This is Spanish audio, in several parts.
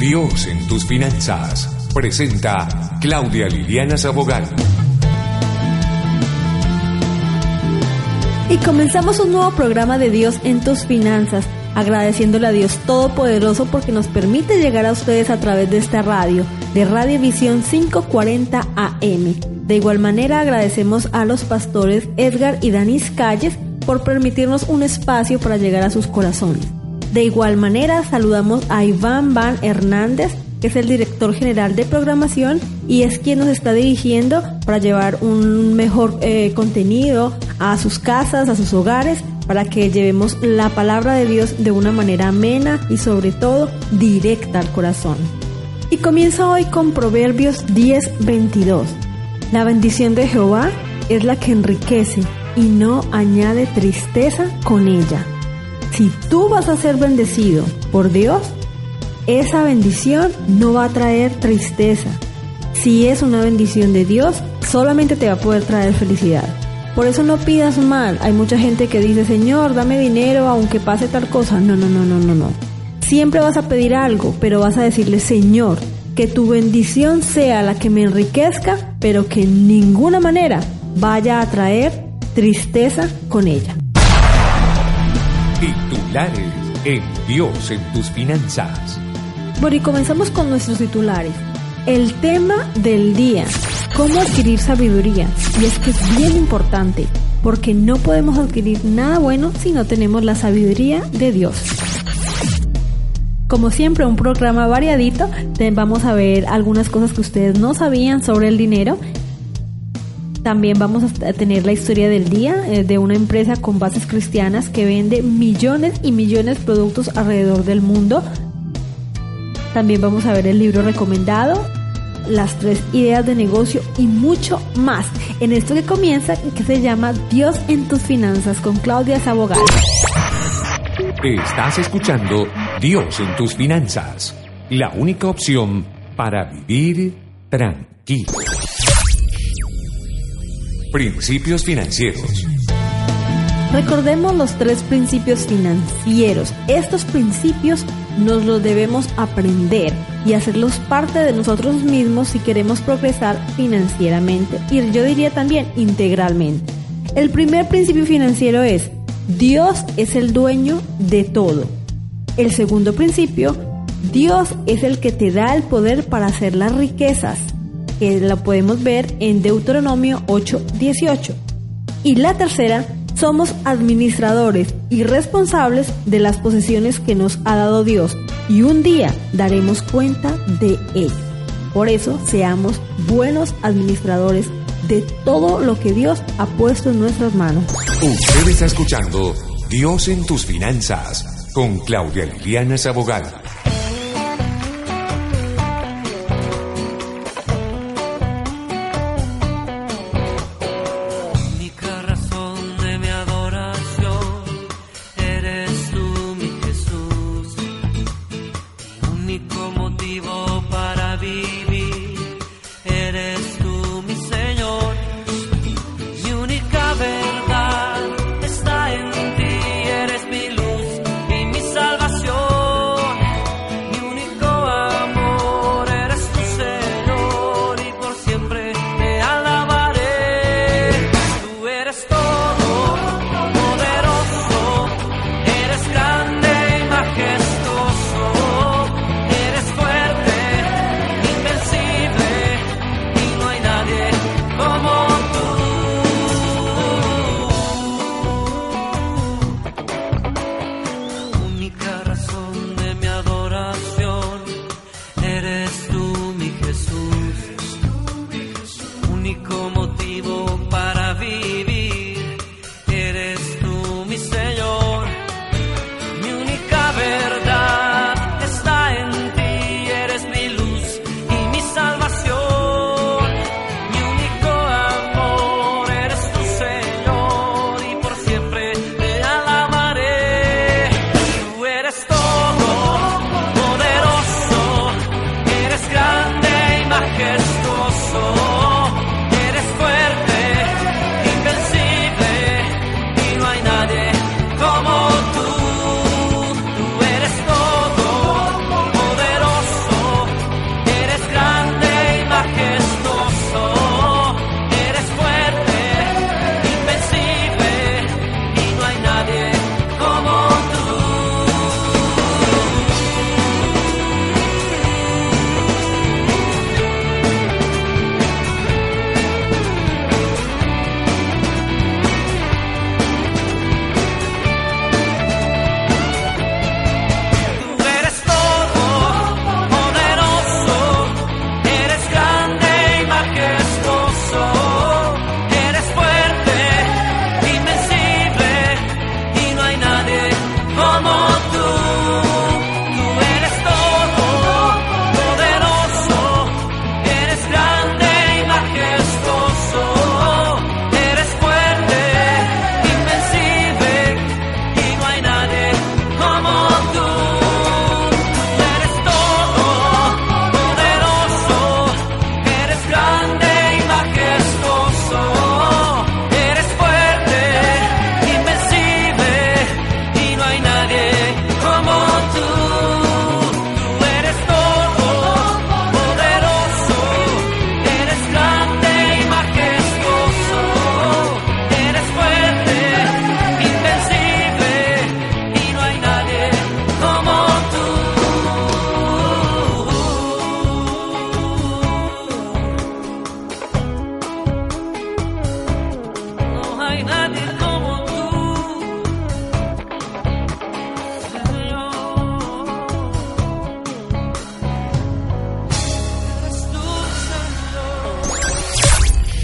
Dios en tus finanzas. Presenta Claudia Liliana Sabogal. Y comenzamos un nuevo programa de Dios en tus finanzas, agradeciéndole a Dios Todopoderoso porque nos permite llegar a ustedes a través de esta radio, de Radio Visión 540 AM. De igual manera agradecemos a los pastores Edgar y Danis Calles por permitirnos un espacio para llegar a sus corazones. De igual manera saludamos a Iván Van Hernández, que es el director general de programación y es quien nos está dirigiendo para llevar un mejor eh, contenido a sus casas, a sus hogares, para que llevemos la palabra de Dios de una manera amena y sobre todo directa al corazón. Y comienza hoy con Proverbios 10:22. La bendición de Jehová es la que enriquece y no añade tristeza con ella. Si tú vas a ser bendecido por Dios, esa bendición no va a traer tristeza. Si es una bendición de Dios, solamente te va a poder traer felicidad. Por eso no pidas mal. Hay mucha gente que dice, Señor, dame dinero aunque pase tal cosa. No, no, no, no, no, no. Siempre vas a pedir algo, pero vas a decirle, Señor, que tu bendición sea la que me enriquezca, pero que en ninguna manera vaya a traer tristeza con ella. Titulares en Dios en tus finanzas. Bueno, y comenzamos con nuestros titulares. El tema del día, cómo adquirir sabiduría. Y es que es bien importante, porque no podemos adquirir nada bueno si no tenemos la sabiduría de Dios. Como siempre, un programa variadito. Vamos a ver algunas cosas que ustedes no sabían sobre el dinero también vamos a tener la historia del día eh, de una empresa con bases cristianas que vende millones y millones de productos alrededor del mundo. También vamos a ver el libro recomendado, las tres ideas de negocio y mucho más en esto que comienza que se llama Dios en tus finanzas con Claudia Sabogal. Estás escuchando Dios en tus finanzas, la única opción para vivir tranquilo. Principios financieros. Recordemos los tres principios financieros. Estos principios nos los debemos aprender y hacerlos parte de nosotros mismos si queremos progresar financieramente y yo diría también integralmente. El primer principio financiero es Dios es el dueño de todo. El segundo principio, Dios es el que te da el poder para hacer las riquezas que la podemos ver en Deuteronomio 8:18. Y la tercera, somos administradores y responsables de las posesiones que nos ha dado Dios y un día daremos cuenta de ello. Por eso seamos buenos administradores de todo lo que Dios ha puesto en nuestras manos. Usted está escuchando Dios en tus finanzas con Claudia Liliana Sabogal.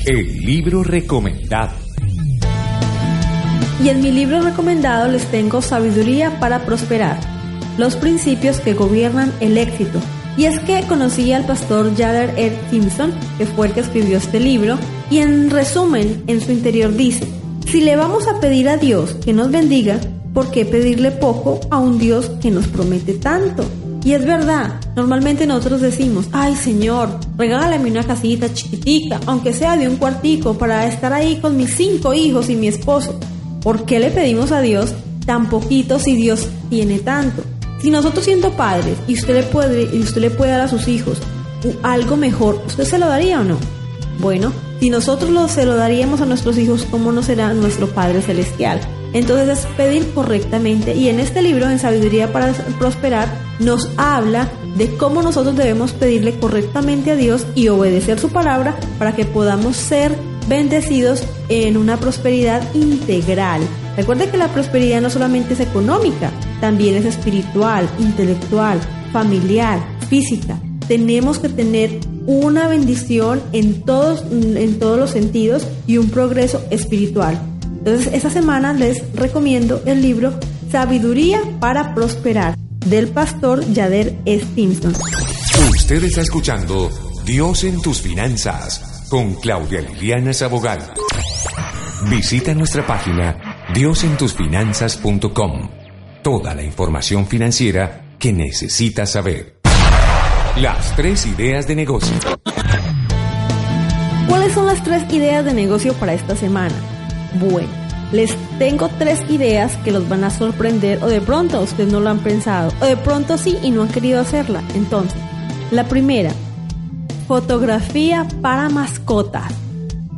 El libro recomendado. Y en mi libro recomendado les tengo Sabiduría para Prosperar, los principios que gobiernan el éxito. Y es que conocí al pastor Jader R. Simpson, que fue el que escribió este libro, y en resumen, en su interior dice, si le vamos a pedir a Dios que nos bendiga, ¿por qué pedirle poco a un Dios que nos promete tanto? Y es verdad, normalmente nosotros decimos, ay Señor, regálame una casita chiquitica, aunque sea de un cuartico, para estar ahí con mis cinco hijos y mi esposo. ¿Por qué le pedimos a Dios tan poquito si Dios tiene tanto? Si nosotros siendo padres y usted le puede, usted le puede dar a sus hijos algo mejor, ¿usted se lo daría o no? Bueno, si nosotros lo, se lo daríamos a nuestros hijos, ¿cómo no será nuestro Padre Celestial? Entonces es pedir correctamente y en este libro, en Sabiduría para Prosperar, nos habla de cómo nosotros debemos pedirle correctamente a Dios y obedecer su palabra para que podamos ser bendecidos en una prosperidad integral. Recuerde que la prosperidad no solamente es económica, también es espiritual, intelectual, familiar, física. Tenemos que tener una bendición en todos, en todos los sentidos y un progreso espiritual. Entonces, esta semana les recomiendo el libro Sabiduría para Prosperar del pastor Yader Stimson. Usted está escuchando Dios en tus finanzas con Claudia Liliana Sabogal. Visita nuestra página diosentusfinanzas.com. Toda la información financiera que necesitas saber. Las tres ideas de negocio. ¿Cuáles son las tres ideas de negocio para esta semana? Bueno, les tengo tres ideas que los van a sorprender o de pronto ustedes no lo han pensado o de pronto sí y no han querido hacerla. Entonces, la primera, fotografía para mascotas.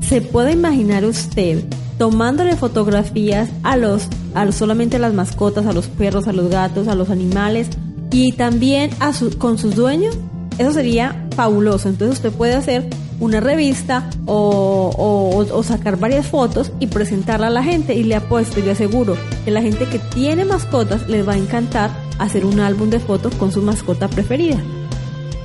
¿Se puede imaginar usted tomándole fotografías a los, a solamente a las mascotas, a los perros, a los gatos, a los animales y también a con sus dueños? Eso sería fabuloso. Entonces usted puede hacer una revista o, sacar varias fotos y presentarla a la gente y le apuesto y le aseguro que la gente que tiene mascotas les va a encantar hacer un álbum de fotos con su mascota preferida.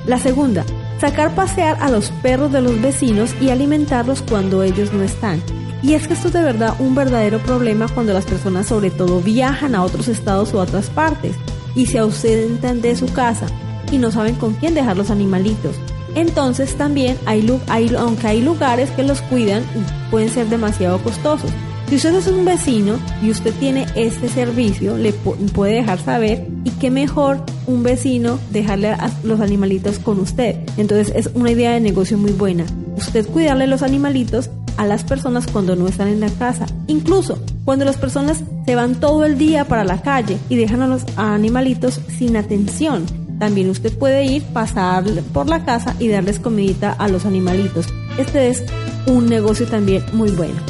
La segunda, sacar pasear a los perros de los vecinos y alimentarlos cuando ellos no están. Y es que esto es de verdad un verdadero problema cuando las personas sobre todo viajan a otros estados o a otras partes y se ausentan de su casa y no saben con quién dejar los animalitos. Entonces también hay, hay, aunque hay lugares que los cuidan, pueden ser demasiado costosos. Si usted es un vecino y usted tiene este servicio, le puede dejar saber y qué mejor un vecino dejarle a los animalitos con usted. Entonces es una idea de negocio muy buena. Usted cuidarle los animalitos a las personas cuando no están en la casa. Incluso cuando las personas se van todo el día para la calle y dejan a los animalitos sin atención. También usted puede ir, pasar por la casa y darles comidita a los animalitos. Este es un negocio también muy bueno.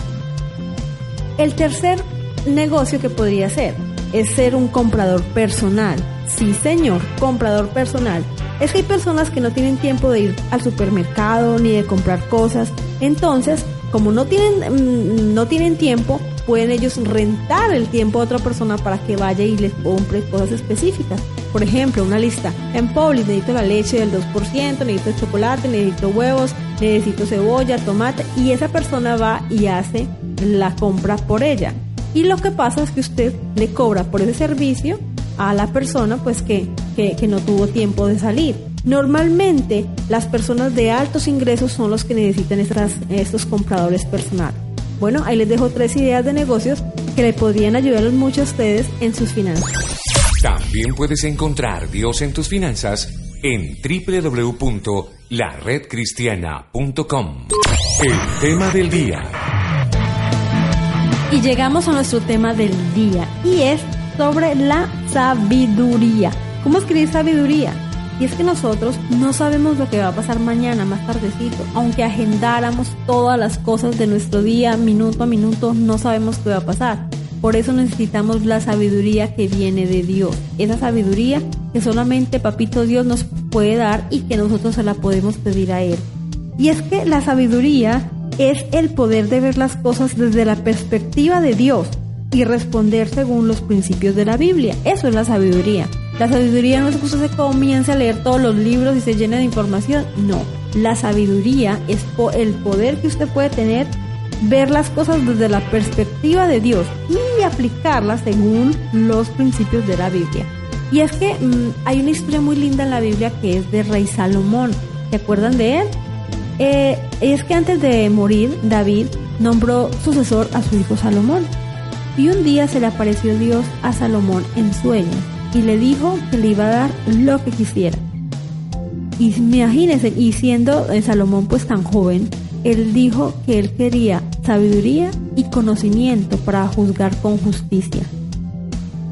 El tercer negocio que podría ser es ser un comprador personal. Sí, señor, comprador personal. Es que hay personas que no tienen tiempo de ir al supermercado ni de comprar cosas. Entonces, como no tienen, mm, no tienen tiempo, pueden ellos rentar el tiempo a otra persona para que vaya y les compre cosas específicas. Por ejemplo, una lista. En Publix necesito la leche del 2%, necesito chocolate, necesito huevos, necesito cebolla, tomate y esa persona va y hace la compra por ella. Y lo que pasa es que usted le cobra por ese servicio a la persona pues que, que, no tuvo tiempo de salir. Normalmente las personas de altos ingresos son los que necesitan estos compradores personales. Bueno, ahí les dejo tres ideas de negocios que le podrían ayudar mucho a ustedes en sus finanzas. También puedes encontrar Dios en tus finanzas en www.laredcristiana.com. El tema del día. Y llegamos a nuestro tema del día y es sobre la sabiduría. ¿Cómo escribir sabiduría? Y es que nosotros no sabemos lo que va a pasar mañana, más tardecito. Aunque agendáramos todas las cosas de nuestro día, minuto a minuto, no sabemos qué va a pasar. Por eso necesitamos la sabiduría que viene de Dios. Esa sabiduría que solamente Papito Dios nos puede dar y que nosotros se la podemos pedir a Él. Y es que la sabiduría es el poder de ver las cosas desde la perspectiva de Dios y responder según los principios de la Biblia. Eso es la sabiduría. La sabiduría no es usted se comience a leer todos los libros y se llene de información. No. La sabiduría es el poder que usted puede tener, ver las cosas desde la perspectiva de Dios y aplicarlas según los principios de la Biblia. Y es que mm, hay una historia muy linda en la Biblia que es de Rey Salomón. ¿Se acuerdan de él? Eh, es que antes de morir, David nombró sucesor a su hijo Salomón. Y un día se le apareció Dios a Salomón en sueño y le dijo que le iba a dar lo que quisiera. Y imagínense, y siendo eh, Salomón pues tan joven, él dijo que él quería sabiduría y conocimiento para juzgar con justicia.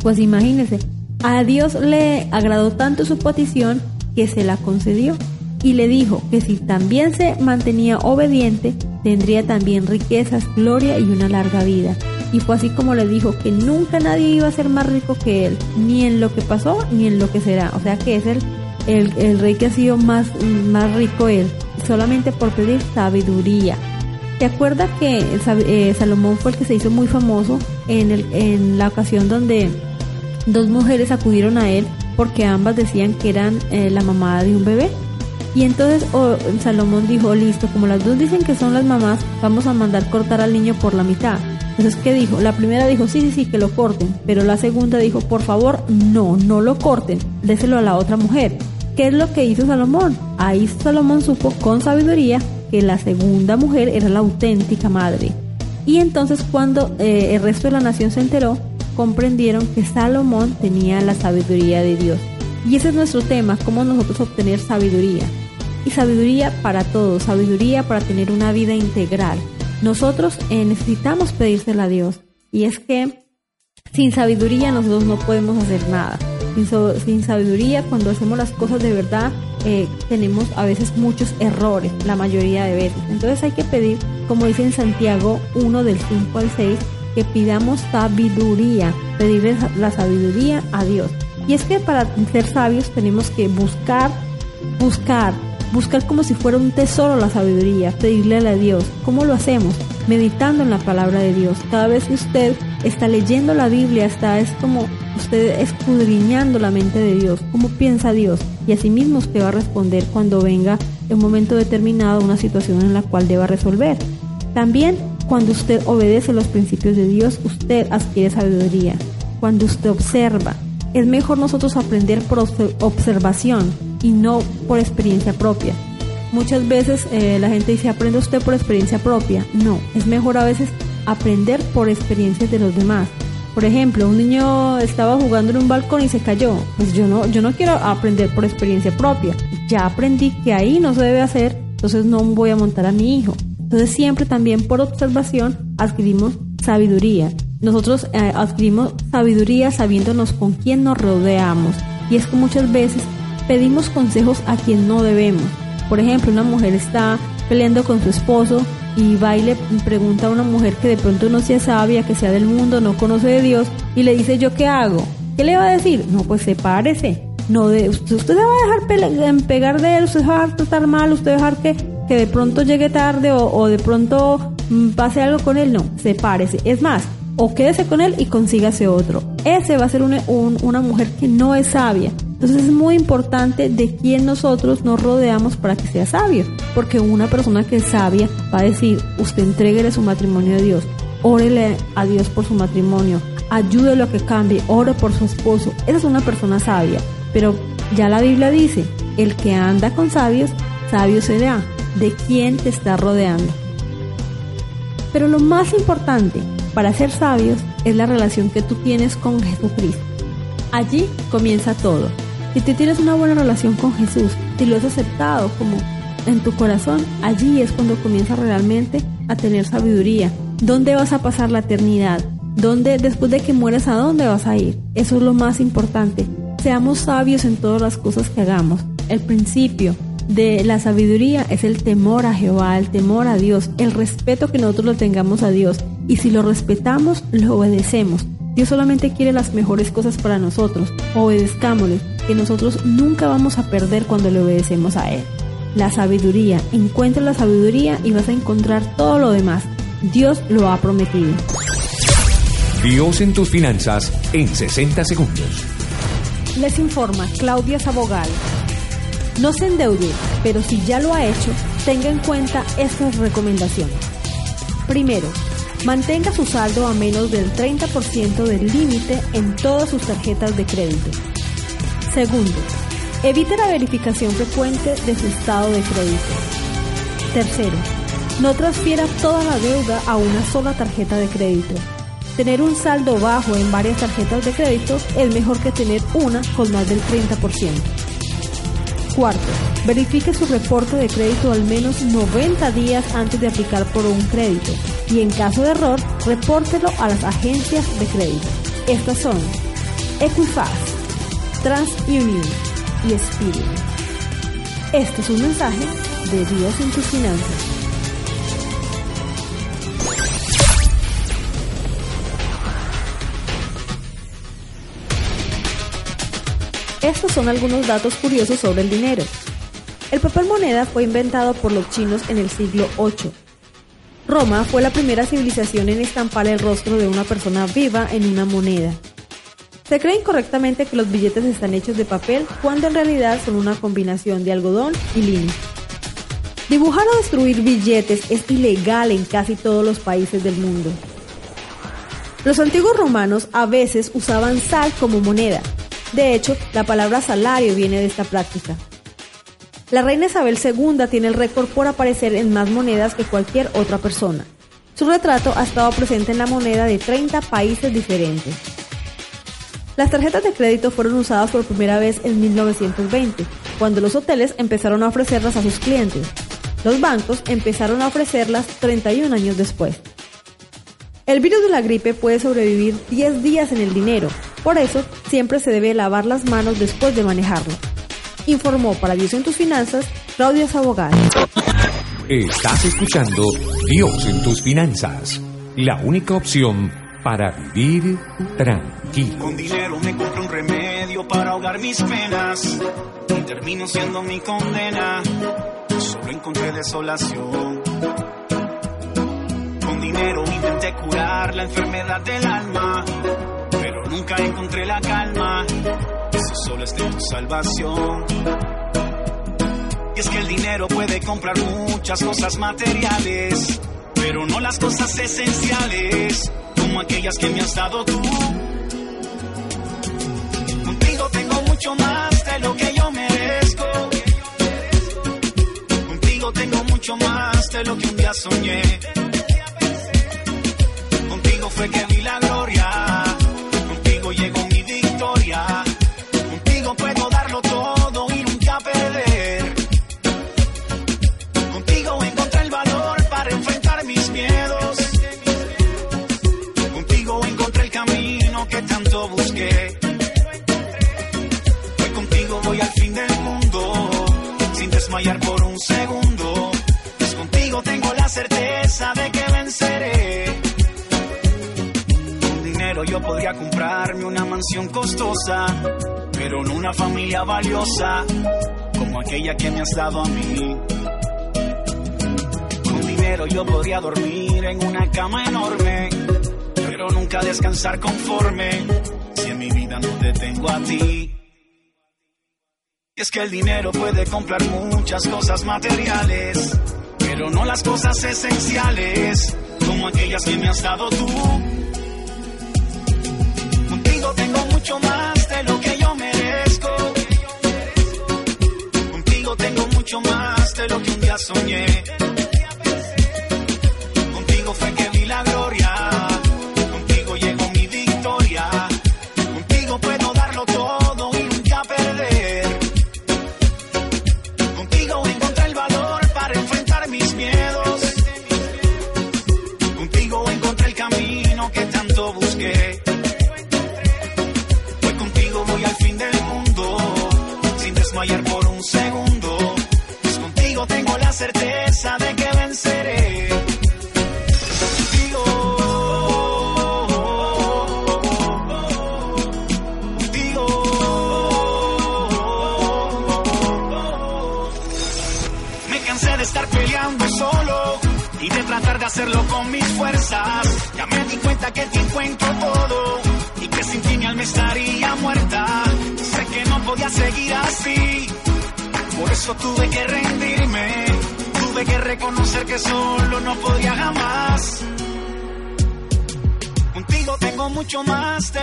Pues imagínense, a Dios le agradó tanto su petición que se la concedió y le dijo que si también se mantenía obediente, tendría también riquezas, gloria y una larga vida. Y fue así como le dijo que nunca nadie iba a ser más rico que él, ni en lo que pasó, ni en lo que será. O sea que es el, el, rey que ha sido más, más rico él, solamente por pedir sabiduría. ¿Te acuerdas que eh, Salomón fue el que se hizo muy famoso en, el, en la ocasión donde dos mujeres acudieron a él porque ambas decían que eran eh, la mamá de un bebé? Y entonces oh, Salomón dijo, listo, como las dos dicen que son las mamás, vamos a mandar cortar al niño por la mitad. Entonces, ¿qué dijo? La primera dijo, sí, sí, sí, que lo corten. Pero la segunda dijo, por favor, no, no lo corten, déselo a la otra mujer. ¿Qué es lo que hizo Salomón? Ahí Salomón supo con sabiduría que la segunda mujer era la auténtica madre. Y entonces cuando eh, el resto de la nación se enteró, comprendieron que Salomón tenía la sabiduría de Dios. Y ese es nuestro tema, cómo nosotros obtener sabiduría. Y sabiduría para todos, sabiduría para tener una vida integral. Nosotros eh, necesitamos pedírsela a Dios. Y es que sin sabiduría nosotros no podemos hacer nada. Sin, sabiduría, cuando hacemos las cosas de verdad, eh, tenemos a veces muchos errores, la mayoría de veces. Entonces hay que pedir, como dice en Santiago 1 del 5 al 6, que pidamos sabiduría, pedirle la sabiduría a Dios. Y es que para ser sabios tenemos que buscar, buscar, buscar como si fuera un tesoro la sabiduría, pedirle a Dios. ¿Cómo lo hacemos? Meditando en la palabra de Dios. Cada vez que usted está leyendo la Biblia, está es como usted escudriñando la mente de Dios, cómo piensa Dios. Y asimismo usted va a responder cuando venga en un momento determinado una situación en la cual deba resolver. También cuando usted obedece los principios de Dios, usted adquiere sabiduría. Cuando usted observa, es mejor nosotros aprender por observación y no por experiencia propia. Muchas veces eh, la gente dice, aprende usted por experiencia propia. No, es mejor a veces aprender por experiencias de los demás. Por ejemplo, un niño estaba jugando en un balcón y se cayó. Pues yo no, yo no quiero aprender por experiencia propia. Ya aprendí que ahí no se debe hacer, entonces no voy a montar a mi hijo. Entonces siempre también por observación adquirimos sabiduría. Nosotros eh, adquirimos sabiduría sabiéndonos con quién nos rodeamos. Y es que muchas veces pedimos consejos a quien no debemos. Por ejemplo, una mujer está peleando con su esposo y va y le pregunta a una mujer que de pronto no sea sabia, que sea del mundo, no conoce de Dios, y le dice, ¿yo qué hago? ¿Qué le va a decir? No, pues sepárese. No usted, usted va a dejar pegar de él, usted va a tratar mal, usted va a dejar que, que de pronto llegue tarde o, de pronto mm, pase algo con él. No, sepárese. Es más, o quédese con él y consígase otro. Ese va a ser una mujer que no es sabia. Entonces es muy importante de quién nosotros nos rodeamos para que sea sabio. Porque una persona que es sabia va a decir, usted entreguele su matrimonio a Dios, órele a Dios por su matrimonio, ayúdelo a que cambie, ore por su esposo. Esa es una persona sabia. Pero ya la Biblia dice, el que anda con sabios, sabio será. ¿De quién te está rodeando? Pero lo más importante para ser sabios es la relación que tú tienes con Jesucristo. Allí comienza todo. Si tú tienes una buena relación con Jesús, si lo has aceptado como en tu corazón, allí es cuando comienza realmente a tener sabiduría. ¿Dónde vas a pasar la eternidad? ¿Dónde, después de que mueras, a dónde vas a ir? Eso es lo más importante. Seamos sabios en todas las cosas que hagamos. El principio de la sabiduría es el temor a Jehová, el temor a Dios, el respeto que nosotros lo tengamos a Dios. Y si lo respetamos, lo obedecemos. Dios solamente quiere las mejores cosas para nosotros. Obedezcámosle, que nosotros nunca vamos a perder cuando le obedecemos a Él. La sabiduría, encuentra la sabiduría y vas a encontrar todo lo demás. Dios lo ha prometido. Dios en tus finanzas en 60 segundos. Les informa Claudia Sabogal. No se endeude, pero si ya lo ha hecho, tenga en cuenta estas recomendaciones. Primero, mantenga su saldo a menos del 30% del límite en todas sus tarjetas de crédito. Segundo, evite la verificación frecuente de su estado de crédito. Tercero, no transfiera toda la deuda a una sola tarjeta de crédito. Tener un saldo bajo en varias tarjetas de crédito es mejor que tener una con más del 30%. Cuarto, verifique su reporte de crédito al menos 90 días antes de aplicar por un crédito y en caso de error, repórtelo a las agencias de crédito. Estas son Equifax, TransUnion y Experian. Este es un mensaje de Dios en tus finanzas. Estos son algunos datos curiosos sobre el dinero. El papel moneda fue inventado por los chinos en el siglo VIII. Roma fue la primera civilización en estampar el rostro de una persona viva en una moneda. Se cree incorrectamente que los billetes están hechos de papel cuando en realidad son una combinación de algodón y lino. Dibujar o destruir billetes es ilegal en casi todos los países del mundo. Los antiguos romanos a veces usaban sal como moneda, de hecho, la palabra salario viene de esta práctica. La reina Isabel II tiene el récord por aparecer en más monedas que cualquier otra persona. Su retrato ha estado presente en la moneda de 30 países diferentes. Las tarjetas de crédito fueron usadas por primera vez en 1920, cuando los hoteles empezaron a ofrecerlas a sus clientes. Los bancos empezaron a ofrecerlas 31 años después. El virus de la gripe puede sobrevivir 10 días en el dinero, por eso, siempre se debe lavar las manos después de manejarlo. Informó para Dios en tus finanzas, Claudia Sabogal. Estás escuchando Dios en tus finanzas, la única opción para vivir tranquilo. Con dinero me compro un remedio para ahogar mis penas y termino siendo mi condena. Solo encontré desolación. Con dinero intenté curar la enfermedad del alma nunca encontré la calma. Eso solo es de tu salvación. Y es que el dinero puede comprar muchas cosas materiales, pero no las cosas esenciales, como aquellas que me has dado tú. Contigo tengo mucho más de lo que yo merezco. Contigo tengo mucho más de lo que un día soñé. Desmayar por un segundo. Pues contigo tengo la certeza de que venceré yo podría comprarme una mansión costosa, pero no una familia valiosa como aquella que me has dado a mí. Con dinero yo podría dormir en una cama enorme, pero nunca descansar conforme si en mi vida no te tengo a ti. Es que el dinero puede comprar muchas cosas materiales, pero no las cosas esenciales como aquellas que me has dado tú tengo mucho más de lo que yo merezco. Contigo tengo mucho más de lo que un día soñé.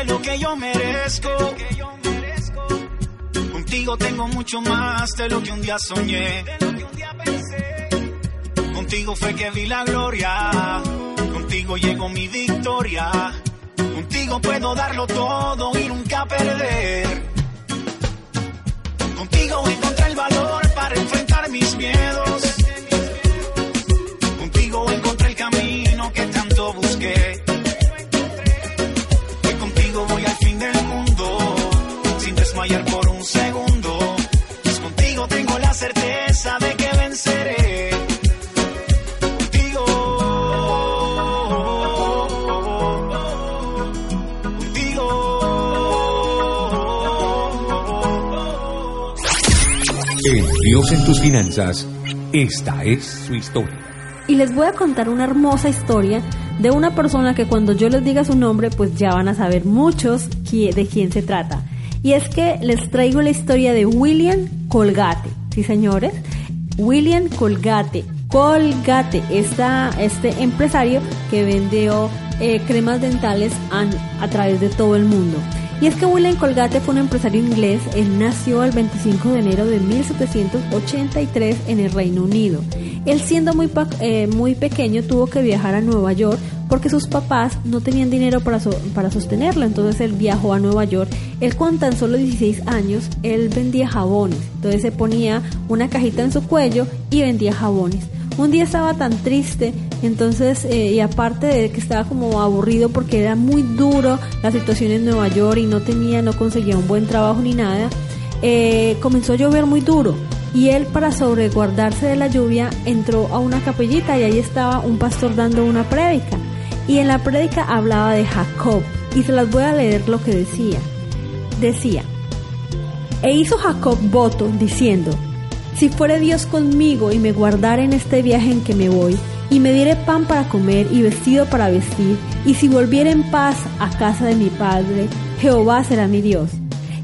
Lo que yo merezco. Contigo tengo mucho más de lo que un día soñé. Contigo fue que vi la gloria. Contigo llegó mi victoria. Contigo puedo darlo todo y nunca perder. Contigo encontré el valor para enfrentar mis miedos. Dios en tus finanzas, esta es su historia. Y les voy a contar una hermosa historia de una persona que cuando yo les diga su nombre, pues ya van a saber muchos de quién se trata. Y es que les traigo la historia de William Colgate. Sí, señores. William Colgate. Colgate, esta, este empresario que vendió eh, cremas dentales a través de todo el mundo. Y es que William Colgate fue un empresario inglés, él nació el 25 de enero de 1783 en el Reino Unido. Él siendo eh, muy pequeño tuvo que viajar a Nueva York porque sus papás no tenían dinero para, para sostenerlo, entonces él viajó a Nueva York. Él con tan solo 16 años, él vendía jabones, entonces se ponía una cajita en su cuello y vendía jabones. Un día estaba tan triste, entonces, eh, y aparte de que estaba como aburrido porque era muy duro la situación en Nueva York y no tenía, no conseguía un buen trabajo ni nada, eh, comenzó a llover muy duro. Y él, para sobreguardarse de la lluvia, entró a una capellita y ahí estaba un pastor dando una prédica. Y en la prédica hablaba de Jacob. Y se las voy a leer lo que decía. Decía, e hizo Jacob voto diciendo, si fuere Dios conmigo y me guardare en este viaje en que me voy, y me diere pan para comer y vestido para vestir, y si volviere en paz a casa de mi padre, Jehová será mi Dios.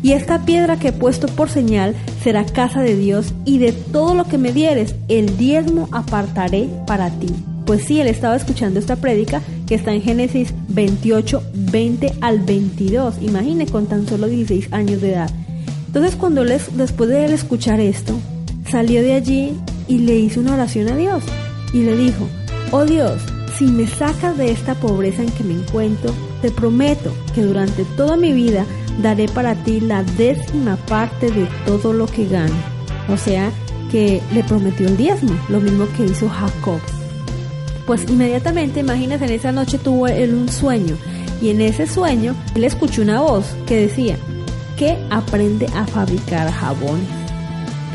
Y esta piedra que he puesto por señal será casa de Dios, y de todo lo que me dieres, el diezmo apartaré para ti. Pues sí, él estaba escuchando esta prédica que está en Génesis 28, 20 al 22. Imagine con tan solo 16 años de edad. Entonces cuando él, es- después de él escuchar esto, salió de allí y le hizo una oración a Dios y le dijo, oh Dios, si me sacas de esta pobreza en que me encuentro, te prometo que durante toda mi vida daré para ti la décima parte de todo lo que gano. O sea, que le prometió el diezmo, lo mismo que hizo Jacob. Pues inmediatamente, imagínense, en esa noche tuvo él un sueño y en ese sueño él escuchó una voz que decía que aprende a fabricar jabones.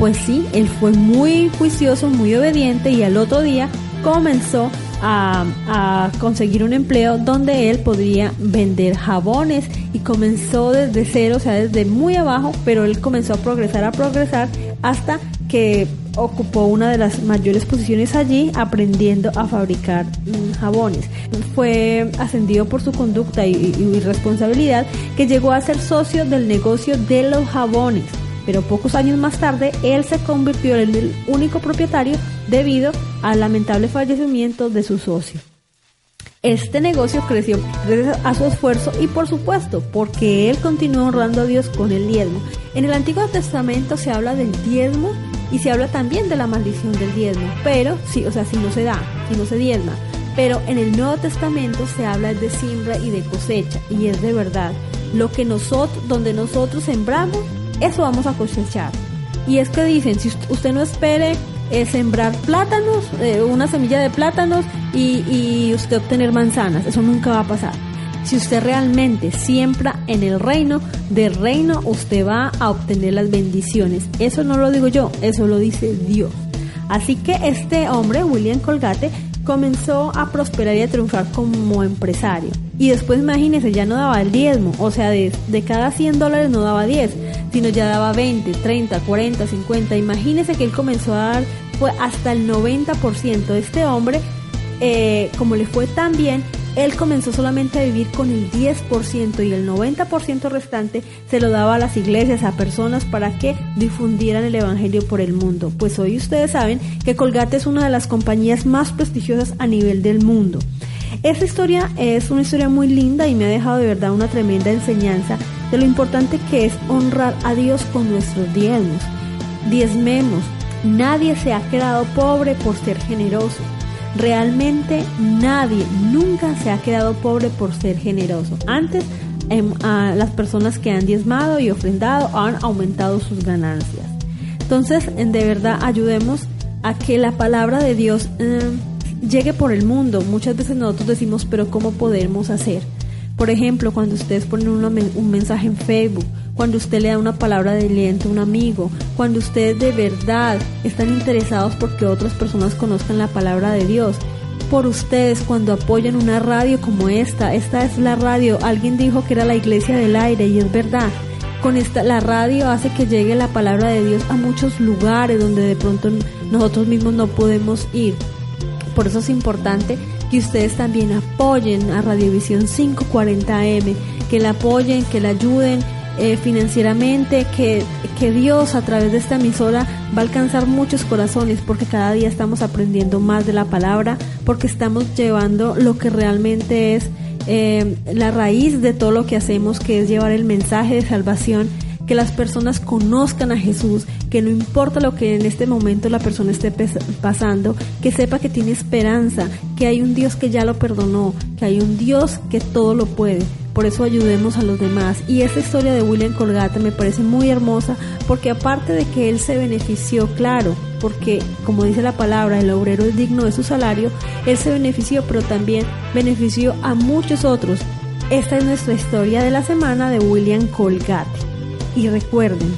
Pues sí, él fue muy juicioso, muy obediente y al otro día comenzó a, conseguir un empleo donde él podría vender jabones y comenzó desde cero, o sea, desde muy abajo, pero él comenzó a progresar, a progresar hasta que ocupó una de las mayores posiciones allí aprendiendo a fabricar mm, jabones. Fue ascendido por su conducta y, y- y responsabilidad que llegó a ser socio del negocio de los jabones. Pero pocos años más tarde, él se convirtió en el único propietario debido al lamentable fallecimiento de su socio. Este negocio creció gracias a su esfuerzo y por supuesto porque él continuó honrando a Dios con el diezmo. En el Antiguo Testamento se habla del diezmo y se habla también de la maldición del diezmo, pero sí, o sea, si no se da, si no se diezma. Pero en el Nuevo Testamento se habla de siembra y de cosecha y es de verdad. Lo que nosotros, donde nosotros sembramos, eso vamos a cosechar. Y es que dicen, si ust- usted no espere eh, sembrar plátanos, eh, una semilla de plátanos y, y usted obtener manzanas, eso nunca va a pasar. Si usted realmente siembra en el reino, del reino usted va a obtener las bendiciones. Eso no lo digo yo, eso lo dice Dios. Así que este hombre, William Colgate, comenzó a prosperar y a triunfar como empresario. Y después, imagínese, ya no daba el diezmo, o sea, de, de cada 100 dólares no daba 10, sino ya daba 20, 30, 40, 50. Imagínese que él comenzó a dar fue hasta el 90%. Este hombre, eh, como le fue tan bien, él comenzó solamente a vivir con el 10% y el 90% restante se lo daba a las iglesias, a personas para que difundieran el Evangelio por el mundo. Pues hoy ustedes saben que Colgate es una de las compañías más prestigiosas a nivel del mundo. Esta historia es una historia muy linda y me ha dejado de verdad una tremenda enseñanza de lo importante que es honrar a Dios con nuestros diezmos. Diezmemos. Nadie se ha quedado pobre por ser generoso. Realmente nadie nunca se ha quedado pobre por ser generoso. Antes, em, las personas que han diezmado y ofrendado han aumentado sus ganancias. Entonces, de verdad, ayudemos a que la palabra de Dios em, llegue por el mundo. Muchas veces nosotros decimos, pero ¿cómo podemos hacer? Por ejemplo, cuando ustedes ponen un mensaje en Facebook, cuando usted le da una palabra de aliento a un amigo, cuando ustedes de verdad están interesados porque otras personas conozcan la palabra de Dios. Por ustedes cuando apoyan una radio como esta, esta es la radio, alguien dijo que era la iglesia del aire y es verdad. Con esta la radio hace que llegue la palabra de Dios a muchos lugares donde de pronto nosotros mismos no podemos ir. Por eso es importante que ustedes también apoyen a Radiovisión 540M, que la apoyen, que la ayuden eh, financieramente, que, que Dios a través de esta emisora va a alcanzar muchos corazones porque cada día estamos aprendiendo más de la palabra, porque estamos llevando lo que realmente es eh, la raíz de todo lo que hacemos, que es llevar el mensaje de salvación que las personas conozcan a Jesús, que no importa lo que en este momento la persona esté pasando, que sepa que tiene esperanza, que hay un Dios que ya lo perdonó, que hay un Dios que todo lo puede. Por eso ayudemos a los demás. Y esta historia de William Colgate me parece muy hermosa porque aparte de que él se benefició, claro, porque como dice la palabra, el obrero es digno de su salario, él se benefició, pero también benefició a muchos otros. Esta es nuestra historia de la semana de William Colgate. Y recuerden,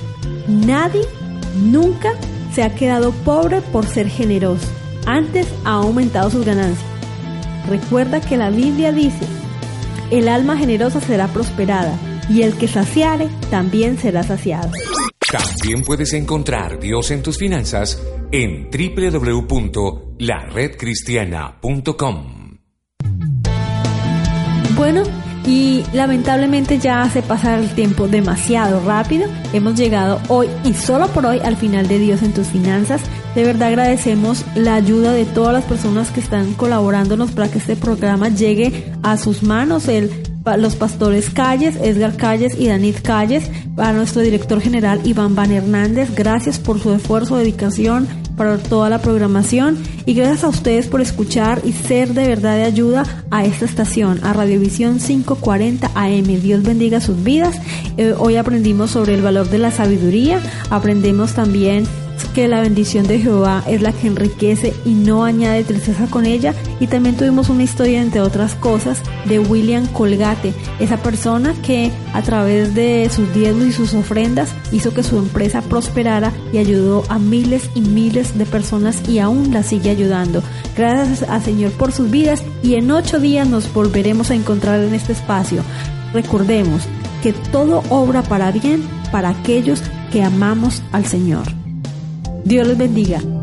nadie nunca se ha quedado pobre por ser generoso. Antes ha aumentado sus ganancias. Recuerda que la Biblia dice, el alma generosa será prosperada y el que saciare también será saciado. También puedes encontrar Dios en tus finanzas en www.laredcristiana.com. Bueno, y lamentablemente ya hace pasar el tiempo demasiado rápido. Hemos llegado hoy y solo por hoy al final de Dios en tus finanzas. De verdad agradecemos la ayuda de todas las personas que están colaborándonos para que este programa llegue a sus manos. El los pastores Calles, Edgar Calles y Danit Calles, a nuestro director general Iván Van Hernández, gracias por su esfuerzo, dedicación, para toda la programación y gracias a ustedes por escuchar y ser de verdad de ayuda a esta estación, a Radiovisión 540 AM. Dios bendiga sus vidas. Eh, hoy aprendimos sobre el valor de la sabiduría, aprendemos también que la bendición de Jehová es la que enriquece y no añade tristeza con ella. Y también tuvimos una historia, entre otras cosas, de William Colgate, esa persona que a través de sus diezmos y sus ofrendas hizo que su empresa prosperara y ayudó a miles y miles de personas y aún la sigue ayudando. Gracias al Señor por sus vidas y en ocho días nos volveremos a encontrar en este espacio. Recordemos que todo obra para bien para aquellos que amamos al Señor. Dios les bendiga.